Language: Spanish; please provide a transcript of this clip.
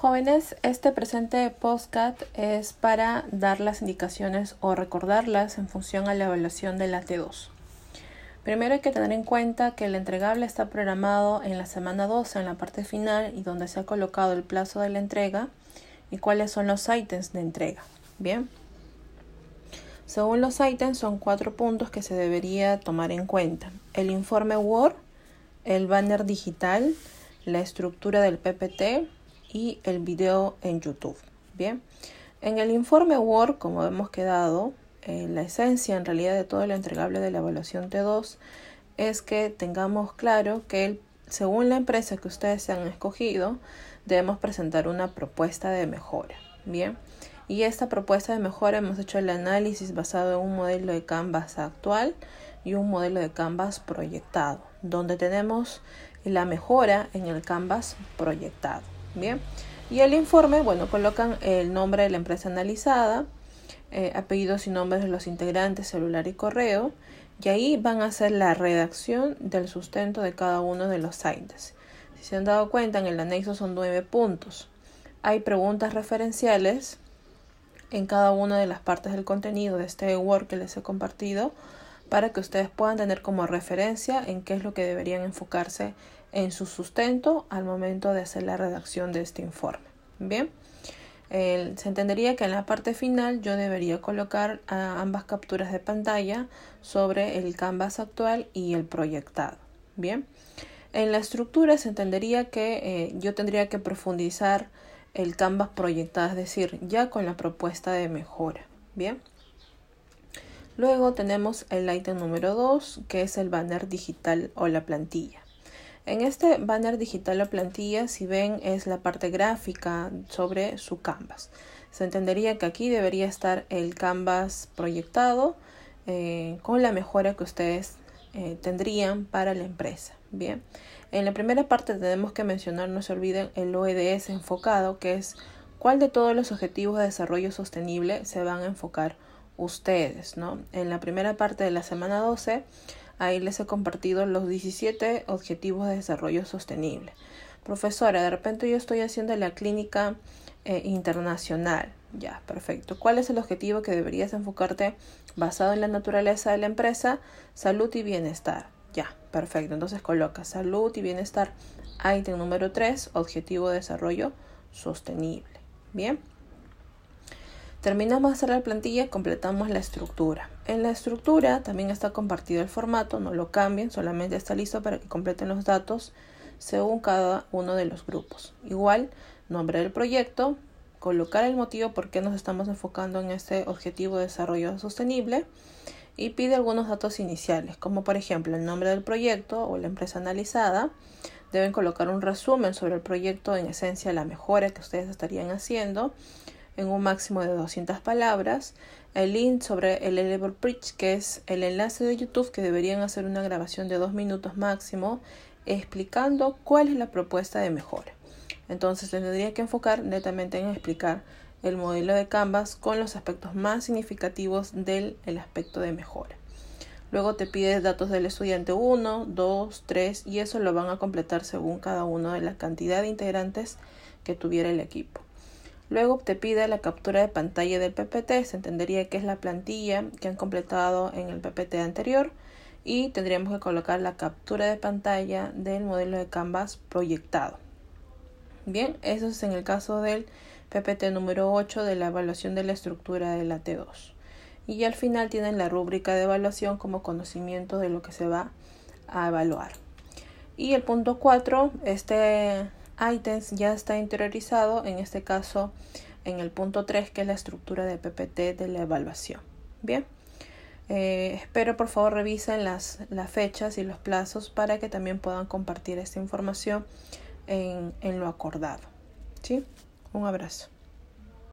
Jóvenes, este presente postcat es para dar las indicaciones o recordarlas en función a la evaluación de la T2. Primero hay que tener en cuenta que el entregable está programado en la semana 12 en la parte final y donde se ha colocado el plazo de la entrega y cuáles son los ítems de entrega. Bien. Según los ítems son cuatro puntos que se debería tomar en cuenta. El informe Word, el banner digital, la estructura del PPT, y el video en YouTube. Bien, en el informe Word, como hemos quedado, eh, la esencia en realidad de todo lo entregable de la evaluación T2 es que tengamos claro que según la empresa que ustedes se han escogido, debemos presentar una propuesta de mejora. Bien, y esta propuesta de mejora hemos hecho el análisis basado en un modelo de Canvas actual y un modelo de Canvas proyectado, donde tenemos la mejora en el Canvas proyectado. Bien. Y el informe, bueno, colocan el nombre de la empresa analizada, eh, apellidos y nombres de los integrantes, celular y correo, y ahí van a hacer la redacción del sustento de cada uno de los sites. Si se han dado cuenta, en el anexo son nueve puntos. Hay preguntas referenciales en cada una de las partes del contenido de este Word que les he compartido para que ustedes puedan tener como referencia en qué es lo que deberían enfocarse en su sustento al momento de hacer la redacción de este informe. Bien, se entendería que en la parte final yo debería colocar ambas capturas de pantalla sobre el canvas actual y el proyectado. Bien, en la estructura se entendería que eh, yo tendría que profundizar el canvas proyectado, es decir, ya con la propuesta de mejora. Bien. Luego tenemos el ítem número 2, que es el banner digital o la plantilla. En este banner digital o plantilla, si ven, es la parte gráfica sobre su canvas. Se entendería que aquí debería estar el canvas proyectado eh, con la mejora que ustedes eh, tendrían para la empresa. Bien, en la primera parte tenemos que mencionar, no se olviden, el OEDS enfocado, que es cuál de todos los objetivos de desarrollo sostenible se van a enfocar ustedes. ¿no? En la primera parte de la semana 12 Ahí les he compartido los 17 objetivos de desarrollo sostenible. Profesora, de repente yo estoy haciendo la clínica eh, internacional. Ya, perfecto. ¿Cuál es el objetivo que deberías enfocarte basado en la naturaleza de la empresa? Salud y bienestar. Ya, perfecto. Entonces coloca salud y bienestar. Item número 3, objetivo de desarrollo sostenible. Bien. Terminamos de hacer la plantilla, completamos la estructura. En la estructura también está compartido el formato, no lo cambien, solamente está listo para que completen los datos según cada uno de los grupos. Igual, nombre del proyecto, colocar el motivo por qué nos estamos enfocando en este objetivo de desarrollo sostenible y pide algunos datos iniciales, como por ejemplo el nombre del proyecto o la empresa analizada. Deben colocar un resumen sobre el proyecto, en esencia la mejora que ustedes estarían haciendo en un máximo de 200 palabras, el link sobre el Elevator Preach, que es el enlace de YouTube que deberían hacer una grabación de dos minutos máximo explicando cuál es la propuesta de mejora. Entonces tendría que enfocar netamente en explicar el modelo de Canvas con los aspectos más significativos del el aspecto de mejora. Luego te pide datos del estudiante 1, 2, 3 y eso lo van a completar según cada uno de la cantidad de integrantes que tuviera el equipo. Luego te pide la captura de pantalla del PPT, se entendería que es la plantilla que han completado en el PPT anterior y tendríamos que colocar la captura de pantalla del modelo de Canvas proyectado. Bien, eso es en el caso del PPT número 8 de la evaluación de la estructura de la T2. Y al final tienen la rúbrica de evaluación como conocimiento de lo que se va a evaluar. Y el punto 4, este items ya está interiorizado, en este caso en el punto 3, que es la estructura de PPT de la evaluación. Bien, eh, espero por favor revisen las, las, fechas y los plazos para que también puedan compartir esta información en, en lo acordado. ¿sí? Un abrazo.